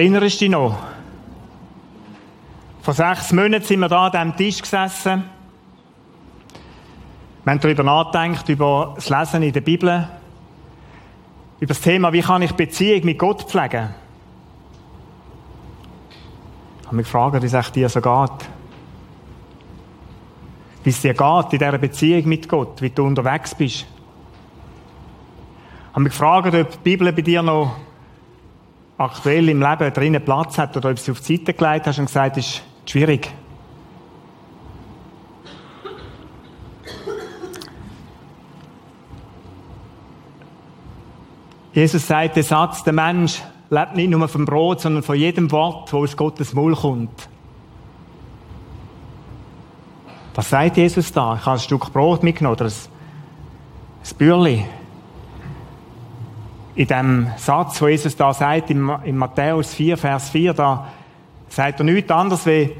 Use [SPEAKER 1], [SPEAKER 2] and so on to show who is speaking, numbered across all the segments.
[SPEAKER 1] Erinnerst du dich noch? Vor sechs Monaten sind wir da an diesem Tisch gesessen. Wir haben darüber nachgedacht, über das Lesen in der Bibel, über das Thema, wie kann ich Beziehung mit Gott pflegen. Ich habe mich gefragt, wie es dir so geht. Wie es dir geht in dieser Beziehung mit Gott, wie du unterwegs bist. Ich habe mich gefragt, ob die Bibel bei dir noch aktuell im Leben drinnen Platz hat oder ob sie auf die Seite gelegt hast und gesagt, es ist schwierig. Jesus sagt den Satz, der Mensch lebt nicht nur vom Brot, sondern von jedem Wort, das aus Gottes Maul kommt. Was sagt Jesus da? Ich habe ein Stück Brot mitgenommen oder ein Bürli in dem Satz, wo Jesus da sagt, in, Matthäus 4, Vers 4, da sagt er nichts anderes wie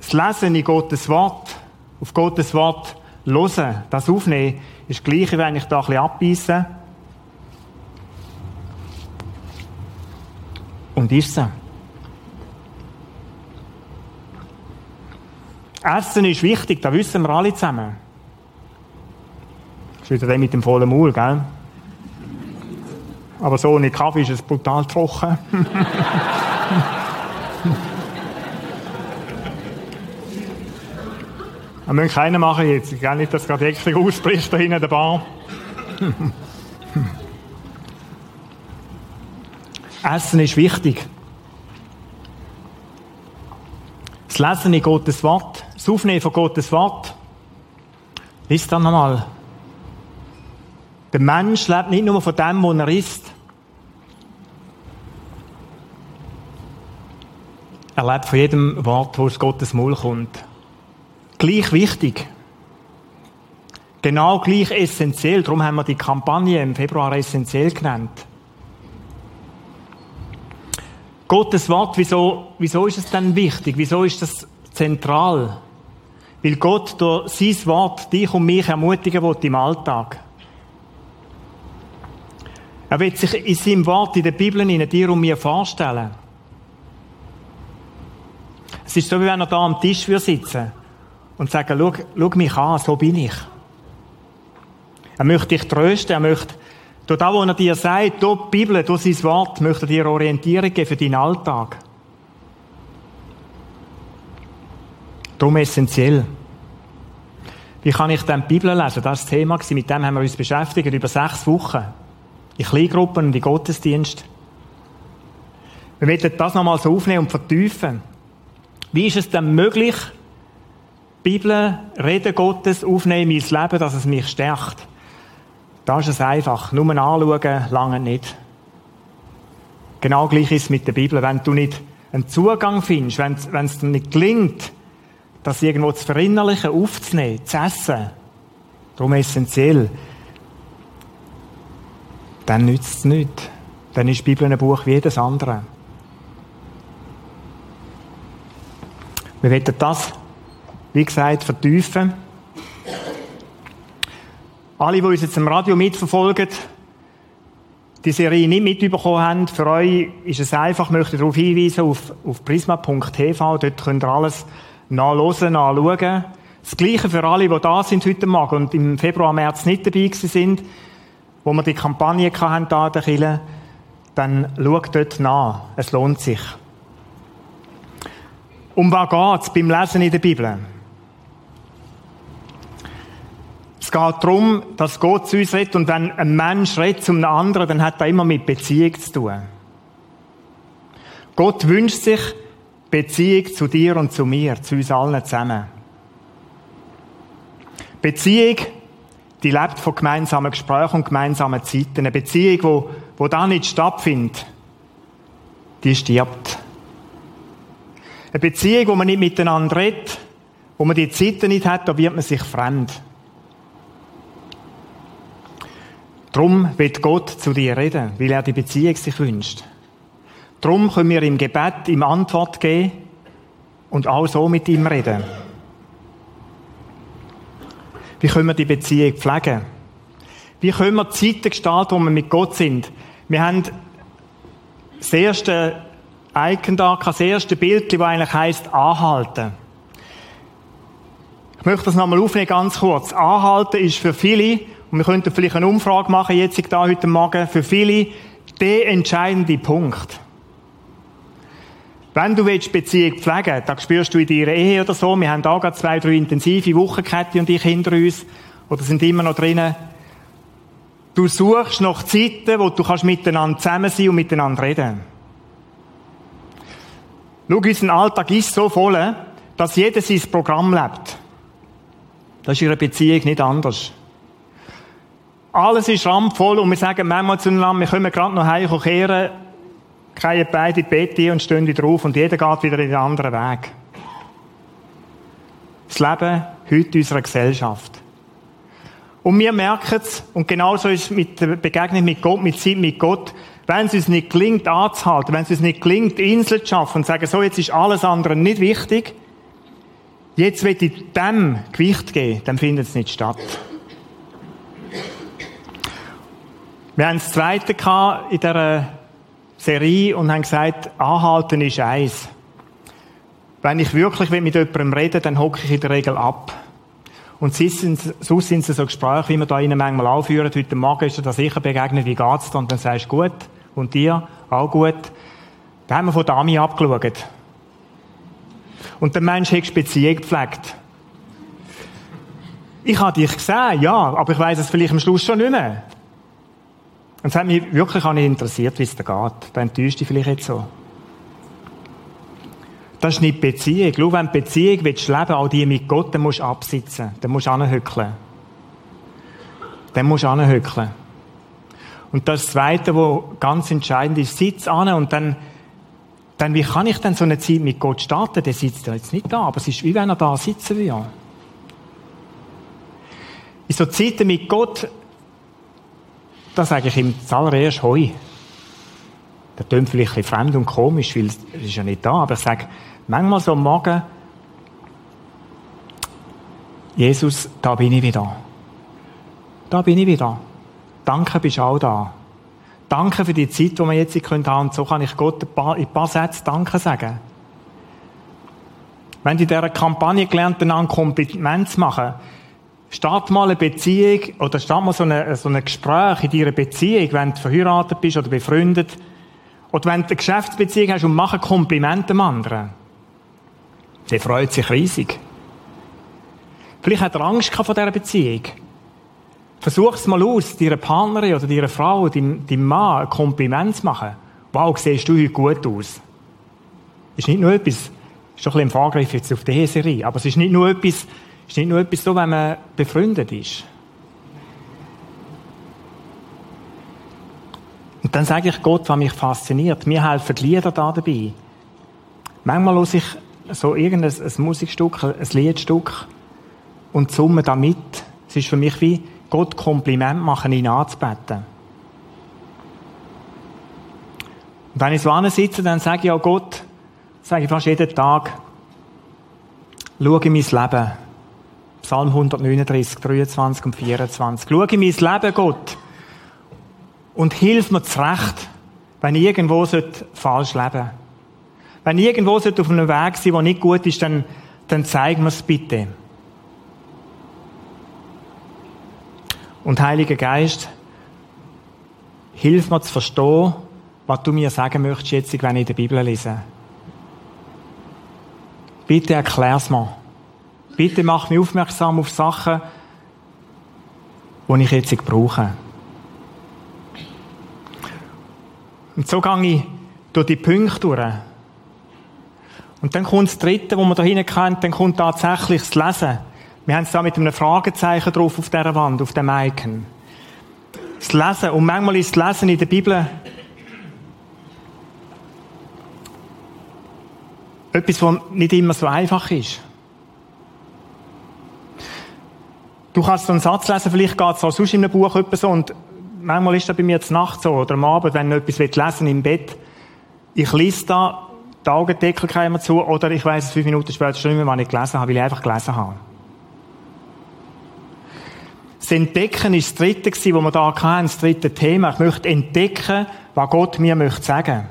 [SPEAKER 1] das Lesen in Gottes Wort, auf Gottes Wort hören, das aufnehmen, ist das Gleiche, wenn ich da ein bisschen abbeiße. Und ist es. Essen ist wichtig, das wissen wir alle zusammen. Das ist wieder der mit dem vollen Maul, gell? Aber so ohne Kaffee ist es brutal trocken. Wir müssen keinen machen jetzt. Ich will nicht, dass gerade Hektik ausbricht da hinten in der Bar. Essen ist wichtig. Das Lesen in Gottes Wort, das Aufnehmen von Gottes Wort. Lies dann nochmal. Der Mensch lebt nicht nur von dem, was er isst. Er lebt von jedem Wort, das aus Gottes Maul kommt. Gleich wichtig. Genau gleich essentiell. Darum haben wir die Kampagne im Februar essentiell genannt. Gottes Wort, wieso, wieso ist es denn wichtig? Wieso ist das zentral? Weil Gott durch sein Wort dich und mich ermutigen will im Alltag. Er wird sich in seinem Wort in der Bibel in dir und mir vorstellen. Es ist so, wie wenn er da am Tisch sitzen und sagen, schau, schau mich an, so bin ich. Er möchte dich trösten, er möchte, durch das, was er dir sagt, durch die Bibel, durch sein Wort, möchte er dir Orientierung geben für deinen Alltag. Darum essentiell. Wie kann ich dann die Bibel lesen? Das war das Thema, mit dem haben wir uns beschäftigt, über sechs Wochen in Kleingruppen und in Gottesdienst. Wir werden das nochmal so aufnehmen und vertiefen. Wie ist es denn möglich, Bibel, Reden Gottes aufnehmen in mein Leben, dass es mich stärkt? Da ist es einfach. Nur anschauen, lange nicht. Genau gleich ist es mit der Bibel. Wenn du nicht einen Zugang findest, wenn, wenn es dir nicht gelingt, das irgendwo zu verinnerlichen, aufzunehmen, zu essen, darum essentiell, dann nützt es nichts. Dann ist die Bibel ein Buch wie jedes andere. Wir werden das, wie gesagt, vertiefen. Alle, die uns jetzt im Radio mitverfolgen, die Serie nicht mitbekommen haben, für euch ist es einfach, ich möchte darauf hinweisen, auf, auf prisma.tv, dort könnt ihr alles nachlesen, nachschauen. Das Gleiche für alle, die da sind heute Morgen und im Februar, März nicht dabei sind wo wir die Kampagne hatten, da der Kirche, dann schaut dort nach. Es lohnt sich. Um was geht es beim Lesen in der Bibel? Es geht darum, dass Gott zu uns redet und wenn ein Mensch redet zum anderen, dann hat er immer mit Beziehung zu tun. Gott wünscht sich Beziehung zu dir und zu mir, zu uns allen zusammen. Beziehung die lebt von gemeinsamen Gesprächen und gemeinsamen Zeiten. Eine Beziehung, wo, wo da nicht stattfindet, die stirbt. Eine Beziehung, wo man nicht miteinander redet, wo man die Zeiten nicht hat, da wird man sich fremd. Drum wird Gott zu dir reden, weil er die Beziehung sich wünscht. Drum können wir im Gebet ihm Antwort geben und auch so mit ihm reden. Wie können wir die Beziehung pflegen? Wie können wir Zeiten gestalten, wo wir mit Gott sind? Wir haben das erste Icon da, das erste Bild, das eigentlich heisst anhalten. Ich möchte das nochmal aufnehmen, ganz kurz. Anhalten ist für viele, und wir könnten vielleicht eine Umfrage machen, jetzt da heute Morgen, für viele der entscheidende Punkt. Wenn du willst Beziehung pflegen das spürst du in deiner Ehe oder so. Wir haben da gerade zwei, drei intensive Wochen, und ich, hinter uns. Oder sind immer noch drinnen. Du suchst nach Zeiten, wo du kannst miteinander zusammen sein und miteinander reden. Schau, unser Alltag ist so voll, dass jeder sein Programm lebt. Das ist in einer Beziehung nicht anders. Alles ist rampvoll und wir sagen manchmal zueinander, wir können gerade noch heimkehren, kehren beide in Bett und stehen wieder auf und jeder geht wieder in einen anderen Weg. Das Leben heute unserer Gesellschaft. Und wir merken es, und genauso ist es mit der Begegnung mit Gott, mit Zeit mit Gott, wenn es uns nicht gelingt, anzuhalten, wenn es uns nicht gelingt, Inseln zu schaffen und zu sagen, so, jetzt ist alles andere nicht wichtig, jetzt will ich dem Gewicht geben, dann findet es nicht statt. Wir haben das zweite in dieser Serie und haben gesagt, anhalten ist eins. Wenn ich wirklich mit jemandem reden dann hocke ich in der Regel ab. Und sonst sind, es so Gespräche, wie wir da Ihnen manchmal aufführen. Heute Morgen ist dir da sicher begegnet, wie geht's dir? Und dann sagst du, gut. Und dir? Auch gut. Da haben wir von Dami abgeschaut. Und der Mensch hat Beziehung gepflegt. Ich habe dich gesehen, ja, aber ich weiß es vielleicht am Schluss schon nicht mehr. Und es hat mich wirklich auch nicht interessiert, wie es da geht. Da enttäuscht dich vielleicht jetzt so. Das ist nicht Beziehung. Schau, wenn du Beziehung willst leben, auch die mit Gott, dann musst du absitzen. Dann musst du anhöckeln. Dann musst du anhöckeln. Und das Zweite, was ganz entscheidend ist, sitz an und dann, dann, wie kann ich denn so eine Zeit mit Gott starten? Der sitzt ja jetzt nicht da, aber es ist wie wenn er da sitzen würde. In so Zeiten mit Gott da sage ich ihm zuallererst Heu. Das klingt vielleicht ein bisschen fremd und komisch, weil es ist ja nicht da, aber ich sage manchmal so am Morgen, Jesus, da bin ich wieder. Da bin ich wieder. Danke, bist auch da. Danke für die Zeit, die wir jetzt haben können. Und so kann ich Gott ein paar, in ein paar Sätzen Danke sagen. Wenn du in dieser Kampagne gelernt hast, ein Kompliment zu machen, Start mal eine Beziehung oder start mal so, eine, so ein Gespräch in deiner Beziehung, wenn du verheiratet bist oder befreundet. Oder wenn du eine Geschäftsbeziehung hast und mach ein Kompliment dem anderen. Der freut sich riesig. Vielleicht hat er Angst vor dieser Beziehung. Versuch es mal aus, deiner Partnerin oder deiner Frau, deinem, deinem Mann ein Kompliment zu machen. Wow, siehst du heute gut aus. Ist nicht nur etwas, ist doch ein bisschen im Vorgriff jetzt auf die Serie, aber es ist nicht nur etwas, ist nicht nur etwas so, wenn man befreundet ist. Und dann sage ich Gott, was mich fasziniert. Mir helfen die Lieder da dabei. Manchmal höre ich so irgendein ein Musikstück, ein Liedstück und summe damit. Es ist für mich wie Gott Kompliment machen, ihn anzubeten. Und wenn ich so sitze, dann sage ich auch Gott, sage ich fast jeden Tag, schau in mein Leben. Psalm 139, 23 und 24. Schau in mein Leben, Gott, und hilf mir zurecht, wenn ich irgendwo falsch leben sollte. Wenn ich irgendwo auf einem Weg sein der nicht gut ist, dann, dann zeig mir es bitte. Und Heiliger Geist, hilf mir zu verstehen, was du mir sagen möchtest, jetzt, wenn ich der Bibel lese. Bitte erklär's mir. Bitte mach mich aufmerksam auf Sachen, die ich jetzt brauche. Und so gehe ich durch die Punkte durch. Und dann kommt das Dritte, wo man da hinten kennt, dann kommt tatsächlich das Lesen. Wir haben es da mit einem Fragezeichen drauf auf dieser Wand, auf dem Icon. Das Lesen. Und manchmal ist das Lesen in der Bibel etwas, was nicht immer so einfach ist. Du kannst so einen Satz lesen, vielleicht geht es auch sonst in einem Buch etwas so, und manchmal ist das bei mir jetzt Nacht so, oder am Abend, wenn ich etwas lesen im Bett. Ich lese da, die Augendeckel kommen zu, oder ich weiss es fünf Minuten später schon nicht mehr, wann ich gelesen habe, weil ich einfach gelesen habe. Das Entdecken ist das dritte was wir da hatten, das dritte Thema. Ich möchte entdecken, was Gott mir möchte sagen.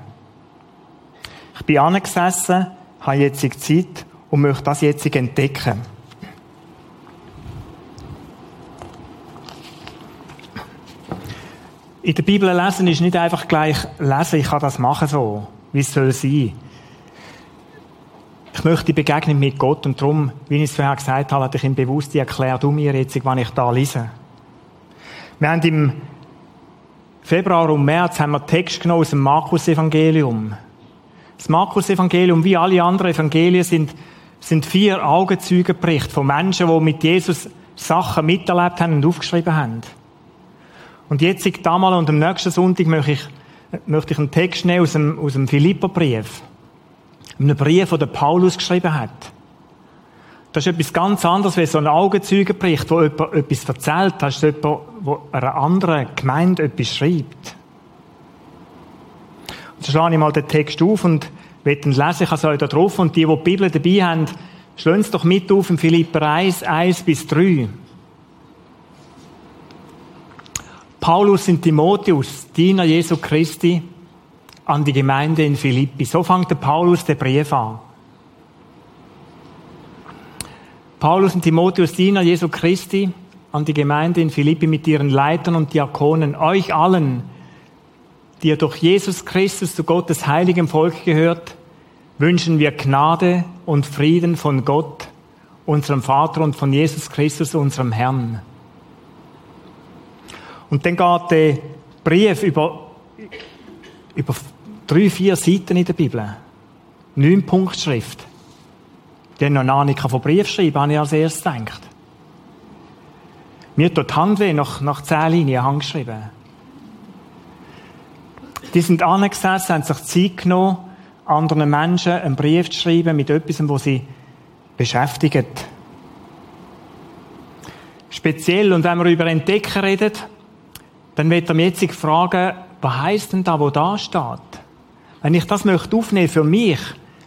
[SPEAKER 1] Ich bin angesessen, habe jetzt Zeit und möchte das jetzt entdecken. In der Bibel lesen ist nicht einfach gleich lesen, ich kann das machen so, wie es soll sein. Ich möchte die Begegnung mit Gott und darum, wie ich es vorher gesagt habe, hatte ich ihm bewusst erklärt, du mir jetzt, wann ich da lese. Wir haben im Februar und März haben wir Text genommen aus dem Markus-Evangelium. Das Markus-Evangelium, wie alle anderen Evangelien, sind, sind vier Augenzeugenberichte von Menschen, die mit Jesus Sachen miterlebt haben und aufgeschrieben haben. Und jetzt, damals und am nächsten Sonntag, möchte ich, möchte ich einen Text nehmen aus dem, aus dem Philipperbrief. Einen Brief, den Paulus geschrieben hat. Das ist etwas ganz anderes, wie so ein Augenzeugenbericht, wo jemand etwas erzählt. Das ist jemand, der einer anderen Gemeinde etwas schreibt. Und so schlage ich mal den Text auf und will ihn lesen. Ich habe euch da drauf. Und die, die die Bibel dabei haben, schlagen es doch mit auf in Philipper 1, 1 bis 3. Paulus und Timotheus, Diener Jesu Christi, an die Gemeinde in Philippi. So fängt der Paulus den Brief an. Paulus und Timotheus, Diener Jesu Christi, an die Gemeinde in Philippi mit ihren Leitern und Diakonen, euch allen, die ihr durch Jesus Christus zu Gottes heiligem Volk gehört, wünschen wir Gnade und Frieden von Gott, unserem Vater und von Jesus Christus, unserem Herrn. Und dann geht der Brief über, über drei, vier Seiten in der Bibel. Neun Punktschrift. Die haben noch eine Ahnung von Brief schreiben, habe ich als erstes gedacht. Mir tut die Hand weh, nach, nach zehn Linien handgeschrieben. Die sind angesessen, haben sich Zeit genommen, anderen Menschen einen Brief zu schreiben mit etwas, wo sie beschäftigen. Speziell, und wenn wir über Entdecken reden, dann wird er mich jetzt fragen, was heisst denn da, wo da steht? Wenn ich das möchte aufnehmen für mich,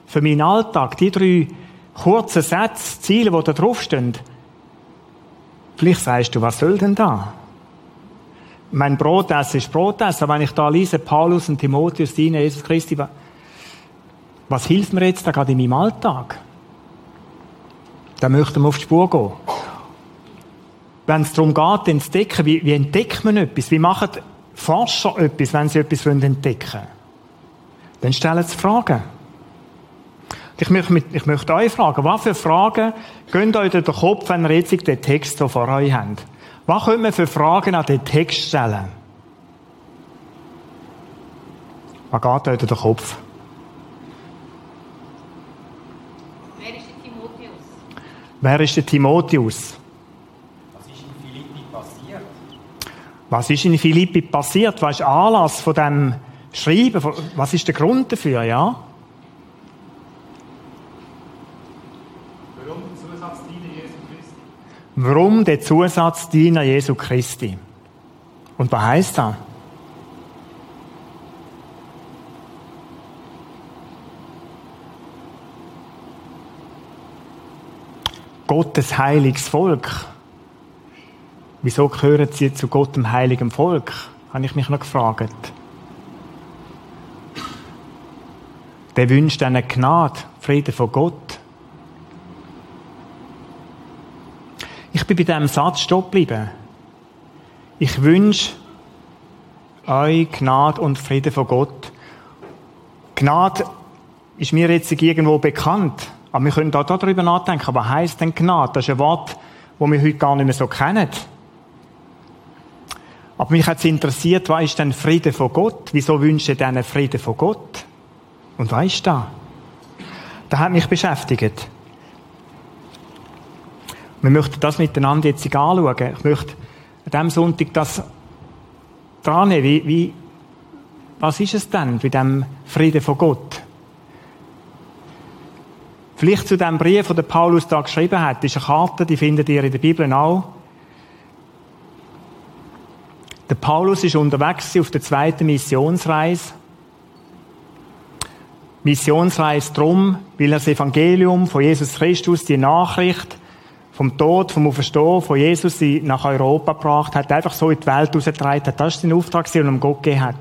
[SPEAKER 1] für meinen Alltag, die drei kurzen Sätze, Ziele, die da draufstehen, vielleicht sagst du, was soll denn da? Mein Brotessen ist Brotessen, aber wenn ich da lese, Paulus und Timotheus, Diener Jesus Christi, was hilft mir jetzt da gerade in meinem Alltag? Da möchten wir auf die Spur gehen wenn es darum geht, entdecken, wie, wie entdeckt man etwas? Wie machen Forscher etwas, wenn sie etwas entdecken wollen? Dann stellen sie Fragen. Ich möchte, ich möchte euch fragen, was für Fragen gehen euch durch den Kopf, wenn ihr jetzt den Text so vor euch habt? Was können wir für Fragen an den Text stellen? Was geht euch durch den Kopf?
[SPEAKER 2] Wer ist der Timotheus?
[SPEAKER 1] Wer ist der Timotheus? Was ist in Philippi passiert? Was ist Anlass von dem Schreiben? Was ist der Grund dafür, ja? Warum der Zusatz Diener Jesu Christi? Warum der Zusatz Diener Jesu Christi? Und was heißt das? Gottes heiliges Volk. Wieso gehören sie zu Gott, dem heiligen Volk? Habe ich mich noch gefragt. Der wünscht eine Gnade, Frieden von Gott. Ich bin bei diesem Satz stehen geblieben. Ich wünsche euch Gnade und Frieden von Gott. Gnade ist mir jetzt irgendwo bekannt. Aber wir können da darüber nachdenken. Was heisst denn Gnade? Das ist ein Wort, das wir heute gar nicht mehr so kennen. Aber mich hat es interessiert, was ist denn Friede von Gott? Wieso wünsche ich einen Frieden von Gott? Und was ist da? Das hat mich beschäftigt. Wir möchten das miteinander jetzt anschauen. Ich möchte an diesem Sonntag das dran wie, wie, was ist es denn bei dem Frieden von Gott? Vielleicht zu dem Brief, den Paulus da geschrieben hat, ist eine Karte, die findet ihr in der Bibel auch. Der Paulus ist unterwegs auf der zweiten Missionsreise. Missionsreise drum, weil er das Evangelium von Jesus Christus, die Nachricht vom Tod, vom Auferstehen von Jesus nach Europa gebracht hat, einfach so in die Welt rausgetragen hat. Das ist sein Auftrag, den er Gott gegeben hat.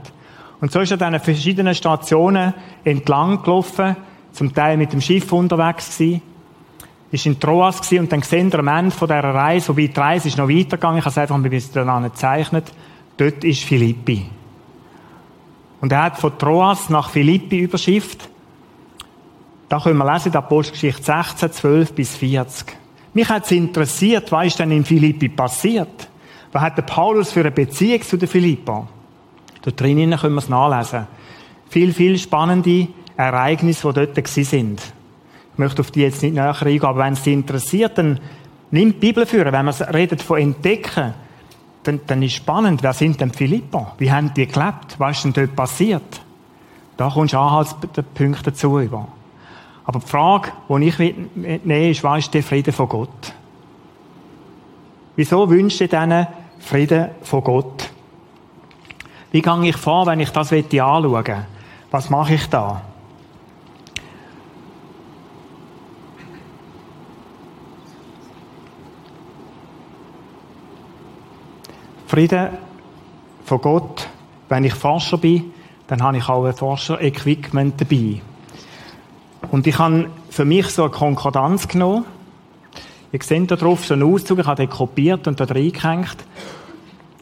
[SPEAKER 1] Und so ist er dann an verschiedenen Stationen entlang gelaufen, zum Teil mit dem Schiff unterwegs gewesen, ist in Troas gewesen und dann gesehen am Ende von dieser Reise, wobei die Reise ist noch weitergegangen, ich habe es einfach ein bisschen gezeichnet, dort ist Philippi. Und er hat von Troas nach Philippi überschifft. Da können wir lesen, Apostelgeschichte 16, 12 bis 40. Mich hat es interessiert, was ist denn in Philippi passiert? Was hat der Paulus für eine Beziehung zu den Philippa? Dort drinnen können wir es nachlesen. Viel, viel spannende Ereignisse, die dort sind. Ich möchte auf die jetzt nicht näher eingehen, aber wenn es dich interessiert, dann nimm die Bibel führen. Wenn man redet von entdecken, dann, dann ist spannend, wer sind denn Philippa? Wie haben die gelebt? Was ist denn dort passiert? Da kommst du Anhaltspunkte dazu über. Aber die Frage, die ich mitnehme, ist, was ist der Friede von Gott? Wieso wünscht ihr diesen Frieden von Gott? Wie gehe ich vor, wenn ich das anschauen will? Was mache ich da? Frieden von Gott, wenn ich Forscher bin, dann habe ich auch ein Forscher-Equipment dabei. Und ich habe für mich so eine Konkordanz genommen. Ihr seht da drauf so einen Auszug, ich habe den kopiert und da reingehängt.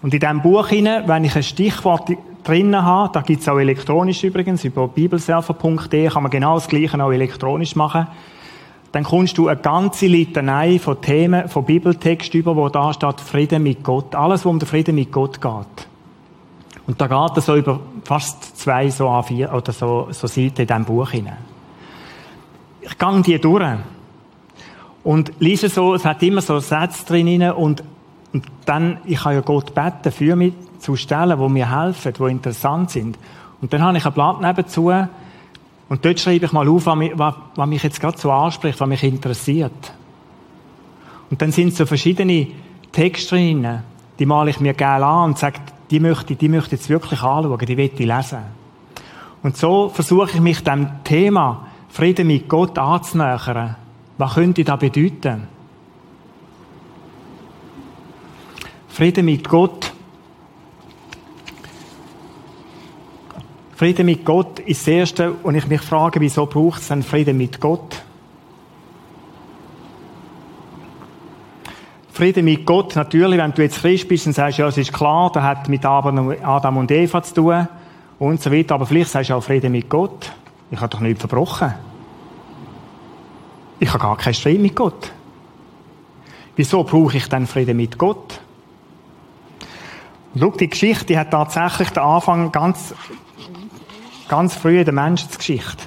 [SPEAKER 1] Und in diesem Buch hinein, wenn ich ein Stichwort drinnen habe, da gibt es auch elektronisch übrigens, über bibelserver.de kann man genau das Gleiche auch elektronisch machen, dann kommst du eine ganze Litanei von Themen, von Bibeltext über, wo da steht Frieden mit Gott. Alles, wo um den Frieden mit Gott geht. Und da geht es so über fast zwei so A4 oder so, so Seiten in diesem Buch hinein ich gehe die durch. Und lese so, es hat immer so Sätze drin und, und dann, ich kann ja Gott beten, für mich zu Stellen, wo mir helfen, wo interessant sind. Und dann habe ich ein Blatt nebenzu und dort schreibe ich mal auf, was mich, jetzt gerade so anspricht, was mich interessiert. Und dann sind so verschiedene Texte drin, die male ich mir gerne an und sage, die möchte, die möchte ich jetzt wirklich anschauen, die will ich lesen. Und so versuche ich mich dem Thema Frieden mit Gott anzunähern. Was könnte das bedeuten? Frieden mit Gott. Frieden mit Gott ist das Erste, und ich mich frage, wieso braucht es denn Frieden mit Gott? Frieden mit Gott, natürlich, wenn du jetzt Christ bist, dann sagst ja, es ist klar, das hat mit Adam und Eva zu tun und so weiter, aber vielleicht sagst du auch Frieden mit Gott. Ich habe doch nichts verbrochen. Ich habe gar keinen Streit mit Gott. Wieso brauche ich dann Frieden mit Gott? Und schau, die Geschichte hat tatsächlich den Anfang ganz, ganz früh in der Menschheitsgeschichte.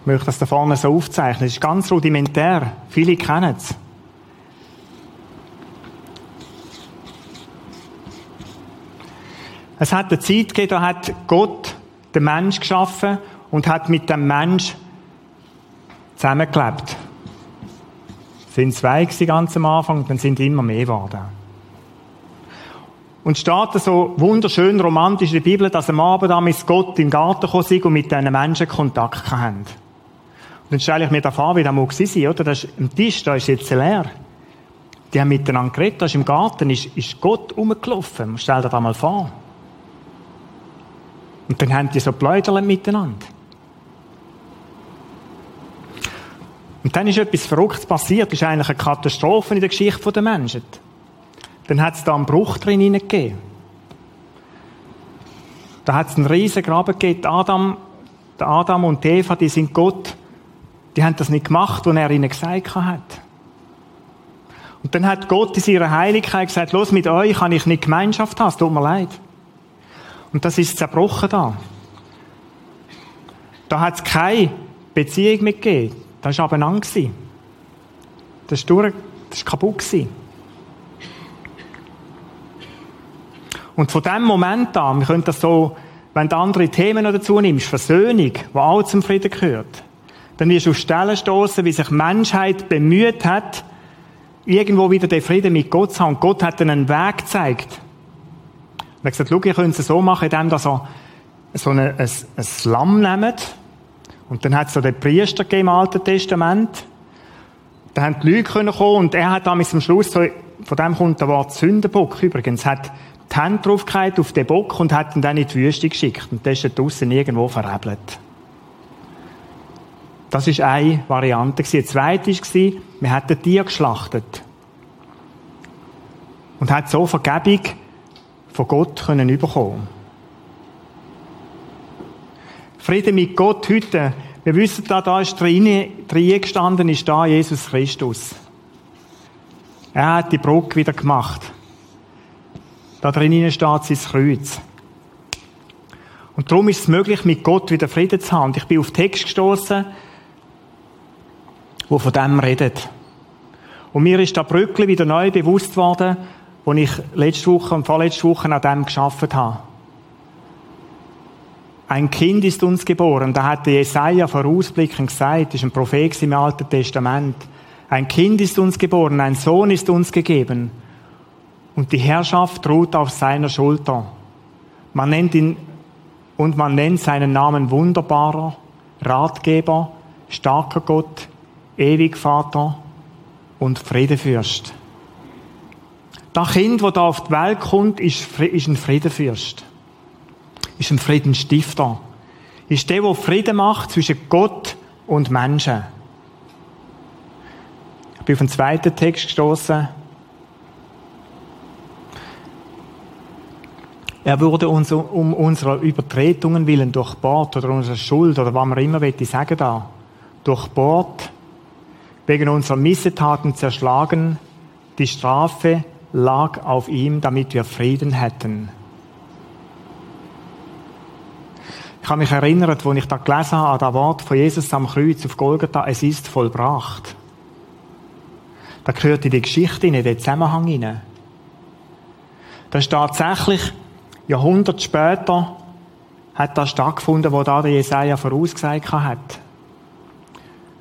[SPEAKER 1] Ich möchte das da vorne so aufzeichnen. Es ist ganz rudimentär. Viele kennen es. Es hat eine Zeit gegeben, da hat Gott den Mensch geschaffen und hat mit dem Mensch zusammengelebt. Es sind zwei ganz am Anfang, dann sind immer mehr geworden. Und steht so wunderschön romantisch in der Bibel, dass am Abend mit Gott im Garten gekommen und mit diesen Menschen Kontakt haben. Und dann stelle ich mir da vor, wie das mal war, oder? Das ist, am Tisch, da ist jetzt leer. Die haben miteinander geredet, da ist im Garten, ist, ist Gott rumgelaufen. Stell dir das mal vor. Und dann haben die so pläudert miteinander. Und dann ist etwas Verrücktes passiert. Das ist eigentlich eine Katastrophe in der Geschichte der Menschen. Dann hat es da einen Bruch drin gegeben. Da hat es einen riesen Graben gegeben. Adam, Adam und Eva, die sind Gott, die haben das nicht gemacht, was er ihnen gesagt hat. Und dann hat Gott in seiner Heiligkeit gesagt, los, mit euch kann ich nicht Gemeinschaft haben, es tut mir leid. Und das ist zerbrochen da. Da hat es keine Beziehung mitgegeben. Das war abeinander. Das war, das war kaputt. Und von dem Moment an, wir können das so, wenn du andere Themen noch dazu nimmst, Versöhnung, die auch zum Frieden gehört, dann wirst du auf Stellen stoßen, wie sich Menschheit bemüht hat, irgendwo wieder den Frieden mit Gott zu haben. Und Gott hat ihnen einen Weg gezeigt. Er hat gesagt, schau, ihr könnt es so machen, indem ihr so, eine, ein, ein Lamm nehmt, und dann hat es so den Priester gegeben im Alten Testament. Da haben die Leute kommen und er hat damals am Schluss, so, von dem kommt das Wort Sündenbock übrigens, hat die Hand draufgehalten auf den Bock und hat ihn dann in die Wüste geschickt. Und der ist dort draussen irgendwo verrebelt. Das ist eine Variante. Die zweite war, wir hätten ein Tier geschlachtet. Und hat so Vergebung von Gott können bekommen. Frieden mit Gott heute. Wir wissen da, da ist drin gestanden, ist da Jesus Christus. Er hat die Brücke wieder gemacht. Da drinnen steht sein Kreuz. Und darum ist es möglich, mit Gott wieder Frieden zu haben. Und ich bin auf Text gestoßen, wo von dem redet. Und mir ist da Brückli wieder neu bewusst worden, wo ich letzte Woche und vorletzte Woche an dem geschafft habe. Ein Kind ist uns geboren. Da hat Jesaja vorausblickend gesagt, ist ein Prophet im Alten Testament. Ein Kind ist uns geboren, ein Sohn ist uns gegeben. Und die Herrschaft ruht auf seiner Schulter. Man nennt ihn, und man nennt seinen Namen wunderbarer, Ratgeber, starker Gott, ewig Vater und Friedefürst. Das Kind, das da auf die Welt kommt, ist, ein Friedefürst. Ist ein Friedensstifter. Ist der, der Frieden macht zwischen Gott und Menschen. Ich bin auf den zweiten Text gestoßen. Er wurde uns um unserer Übertretungen willen durchbohrt oder unserer Schuld oder was man immer will, sagen da. Durchbohrt wegen unserer Missetaten zerschlagen, die Strafe lag auf ihm, damit wir Frieden hätten. Ich habe mich erinnert, als ich da gelesen habe, an das Wort von Jesus am Kreuz auf Golgatha, es ist vollbracht. Da gehört in die Geschichte in den Zusammenhang hinein. Das ist tatsächlich Jahrhunderte später hat das stattgefunden, wo da der Jesaja vorausgesagt hat.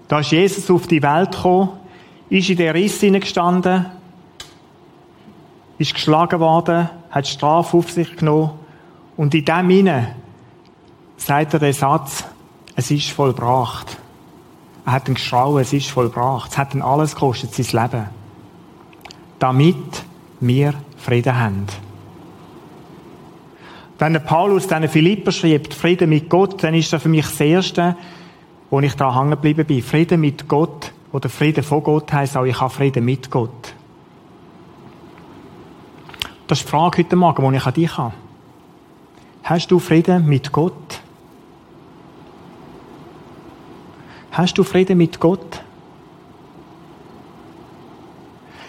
[SPEAKER 1] Da ist Jesus auf die Welt gekommen, ist in den Riss hineingestanden, ist geschlagen worden, hat Strafe auf sich genommen und in dem hinein sagt er den Satz, es ist vollbracht. Er hat ihn geschrauen, es ist vollbracht. Es hat ihn alles gekostet, sein Leben. Damit wir Frieden haben. Wenn der Paulus dann Philipper schreibt, Frieden mit Gott, dann ist das für mich das Erste, wo ich da hängen geblieben bin. Frieden mit Gott oder Frieden von Gott heisst auch, ich habe Frieden mit Gott. Das ist die Frage heute Morgen, die ich an dich habe. Hast du Frieden mit Gott? Hast du Frieden mit Gott?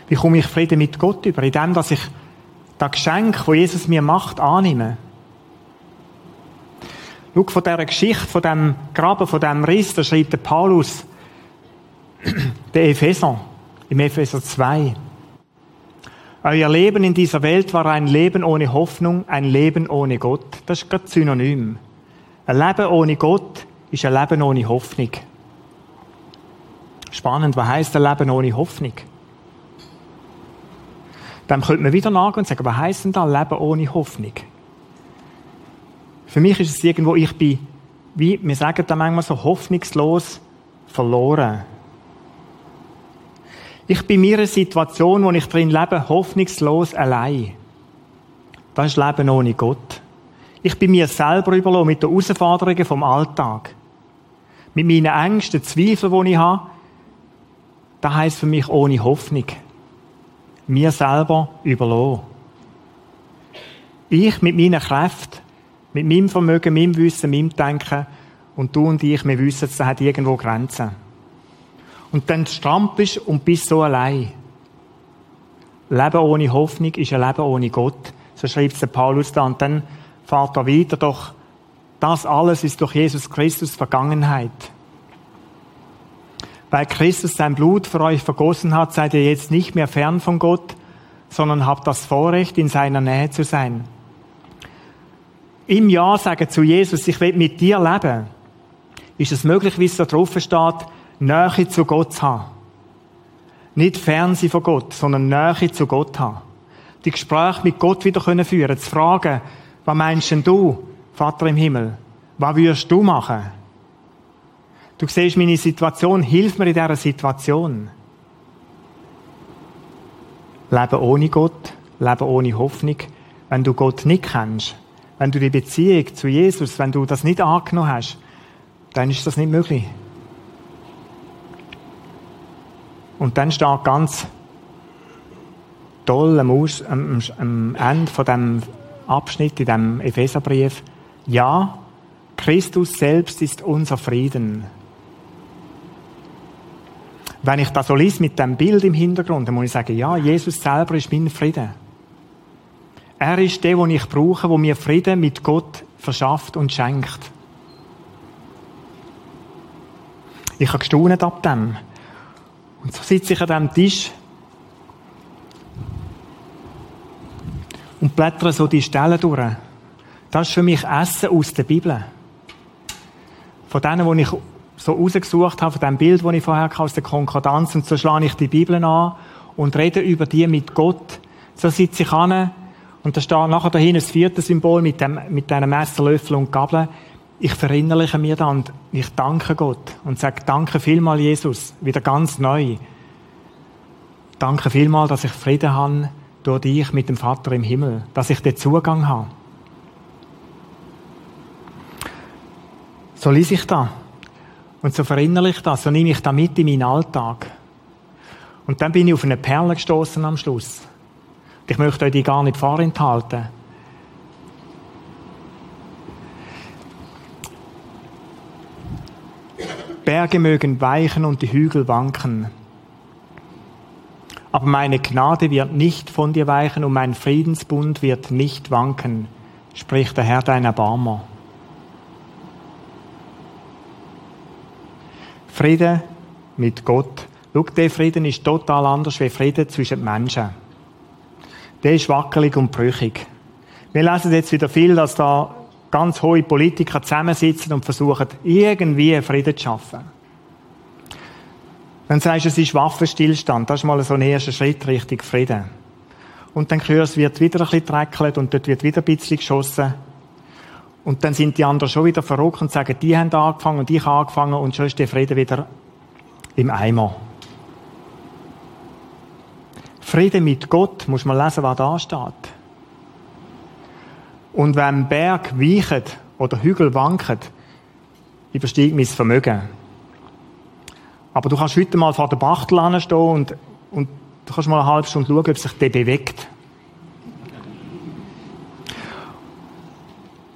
[SPEAKER 1] Wie komme ich Frieden mit Gott über? In dem, dass ich das Geschenk, das Jesus mir macht, annehme. Schau, von dieser Geschichte, von dem Graben, von dem Riss, da schreibt der Paulus, der Epheser, im Epheser 2. Euer Leben in dieser Welt war ein Leben ohne Hoffnung, ein Leben ohne Gott. Das ist gerade Synonym. Ein Leben ohne Gott ist ein Leben ohne Hoffnung. Spannend, was heisst ein Leben ohne Hoffnung? Dann könnte man wieder nachgehen und sagen, was heisst denn da Leben ohne Hoffnung? Für mich ist es irgendwo, ich bin, wie wir sagen da manchmal so, hoffnungslos verloren. Ich bin in einer Situation, wo ich drin lebe, hoffnungslos allein. Das ist Leben ohne Gott. Ich bin mir selber überlassen mit den Herausforderungen vom Alltag. Mit meinen Ängsten, Zweifeln, die ich habe. Das heisst für mich ohne Hoffnung. Mir selber überlassen. Ich mit meinen Kräften mit meinem Vermögen, meinem Wissen, meinem Denken. Und du und ich, wir wissen, es hat irgendwo Grenzen. Und dann strampelst und bist so allein. Leben ohne Hoffnung ist ein Leben ohne Gott. So schreibt es Paulus da. Und dann fährt er weiter. Doch das alles ist durch Jesus Christus Vergangenheit. Weil Christus sein Blut für euch vergossen hat, seid ihr jetzt nicht mehr fern von Gott, sondern habt das Vorrecht, in seiner Nähe zu sein im Ja sagen zu Jesus, ich will mit dir leben, ist es möglich, wie es da drauf steht, Nähe zu Gott zu haben. Nicht Fernsehen von Gott, sondern Nähe zu Gott haben. Die Gespräche mit Gott wieder können führen, zu fragen, was meinst denn du, Vater im Himmel? Was würdest du machen? Du siehst meine Situation, hilf mir in dieser Situation. Leben ohne Gott, Leben ohne Hoffnung, wenn du Gott nicht kennst, wenn du die Beziehung zu Jesus, wenn du das nicht angenommen hast, dann ist das nicht möglich. Und dann steht ganz toll am, Aus, am, am Ende von dem Abschnitt in dem Epheserbrief, ja, Christus selbst ist unser Frieden. Wenn ich das so lese mit dem Bild im Hintergrund, dann muss ich sagen, ja, Jesus selber ist mein Frieden. Er ist der, den ich brauche, wo mir Frieden mit Gott verschafft und schenkt. Ich habe gestaunet ab dem. Und so sitze ich an diesem Tisch und blättere so die Stellen durch. Das ist für mich Essen aus der Bibel. Von denen, die ich so rausgesucht habe, von dem Bild, das ich vorher hatte, aus der Konkordanz, und so schlage ich die Bibel an und rede über die mit Gott. So sitze ich an und da steht nachher dahin das vierte Symbol mit dem, mit diesen Messer, Löffel und Gabeln. Ich verinnerliche mir da und ich danke Gott und sage Danke vielmal Jesus, wieder ganz neu. Danke vielmal, dass ich Frieden habe durch dich mit dem Vater im Himmel, dass ich den Zugang habe. So lese ich da. Und so verinnerliche ich das, so nehme ich da mit in meinen Alltag. Und dann bin ich auf eine Perle gestoßen am Schluss. Ich möchte euch die gar nicht vorenthalten. Berge mögen weichen und die Hügel wanken. Aber meine Gnade wird nicht von dir weichen und mein Friedensbund wird nicht wanken, spricht der Herr deiner Barmer. Friede mit Gott. Schau, der Frieden ist total anders wie Frieden zwischen Menschen der ist wackelig und brüchig. Wir lesen jetzt wieder viel, dass da ganz hohe Politiker zusammensitzen und versuchen, irgendwie Frieden zu schaffen. Dann sagst du, es ist Waffenstillstand. Das ist mal so ein erster Schritt Richtung Frieden. Und dann hörst du, es wird wieder ein bisschen dreckelt und dort wird wieder ein bisschen geschossen. Und dann sind die anderen schon wieder verrückt und sagen, die haben angefangen und ich habe angefangen und schon ist der Frieden wieder im Eimer. Friede mit Gott, muss man lesen, was da steht. Und wenn Berg weichen oder Hügel wanken, übersteigt mein Vermögen. Aber du kannst heute mal vor der Bachtel anstehen und, und du kannst mal eine halbe Stunde schauen, ob sich der bewegt.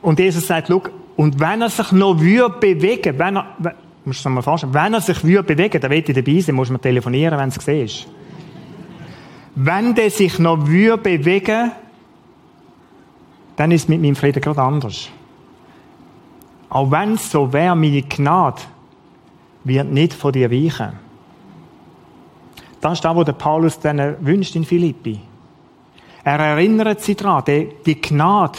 [SPEAKER 1] Und Jesus sagt, schau, und wenn er sich noch würde bewegen, wenn er, musst du dir mal wenn er sich würde bewegen, dann wird er dabei sein, muss man telefonieren, wenn es gesehen ist. Wenn der sich noch würde bewegen, dann ist mit meinem Frieden gerade anders. Auch wenn es so wäre, meine Gnade wird nicht von dir weichen. Das ist das, was der Paulus denen wünscht in Philippi. Er erinnert sie daran, die Gnade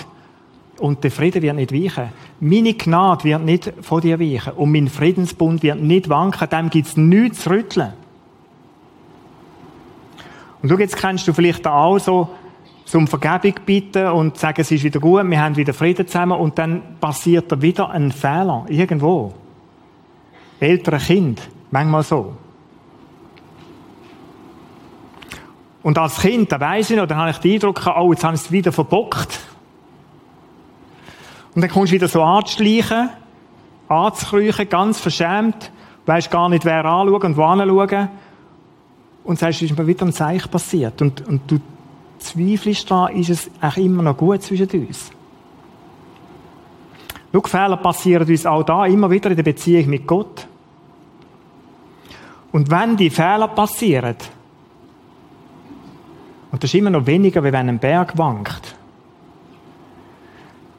[SPEAKER 1] und der Frieden wird nicht weichen. Meine Gnade wird nicht von dir weichen und mein Friedensbund wird nicht wanken, dem gibt es nichts zu rütteln. Und du, jetzt kennst du vielleicht auch so, zum Vergebung bitten und sagen, es ist wieder gut, wir haben wieder Frieden zusammen und dann passiert da wieder ein Fehler, irgendwo. Ältere Kind, manchmal so. Und als Kind, da weiss ich noch, dann habe ich den Eindruck, oh, jetzt habe ich es wieder verbockt. Und dann kommst du wieder so anzuschleichen, anzukriechen, ganz verschämt, weisst gar nicht, wer anschauen und wo anschauen und sagst, es ist mir wieder ein Zeichen passiert. Und, und du zweifelst daran, ist es eigentlich immer noch gut zwischen uns. Schau, Fehler passieren uns auch da, immer wieder in der Beziehung mit Gott. Und wenn die Fehler passieren, und das ist immer noch weniger, wie wenn ein Berg wankt,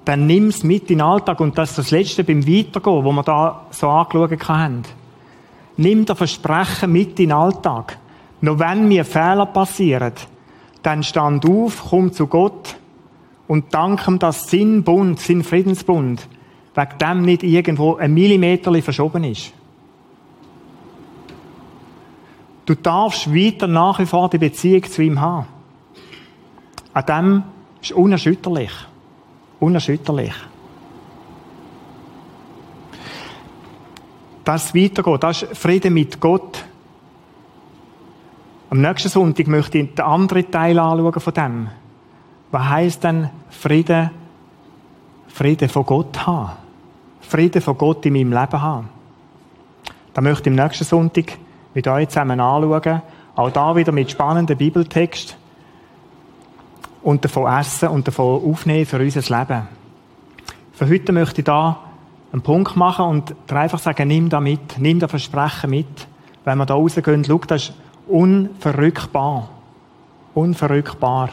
[SPEAKER 1] dann nimm es mit in den Alltag und das ist das Letzte beim Weitergehen, wo wir da so angeschaut haben. Nimm das Versprechen mit in den Alltag. Noch wenn mir Fehler passieren, dann stand auf, komm zu Gott und dank ihm, dass sein Bund, sein Friedensbund, wegen dem nicht irgendwo ein Millimeter verschoben ist. Du darfst weiter nach wie vor die Beziehung zu ihm haben. An dem ist unerschütterlich. Unerschütterlich. Das weitergeht, das ist Friede mit Gott. Am nächsten Sonntag möchte ich den anderen Teil anschauen von dem. Was heisst denn Frieden, Frieden von Gott haben? Frieden von Gott in meinem Leben haben? Da möchte ich am nächsten Sonntag mit euch zusammen anschauen. Auch da wieder mit spannenden Bibeltext und davon essen und davon aufnehmen für unser Leben. Für heute möchte ich da einen Punkt machen und einfach sagen, nimm da mit, nimm das Versprechen mit. Wenn wir da rausgehen, schau, das ist unverrückbar. Unverrückbar.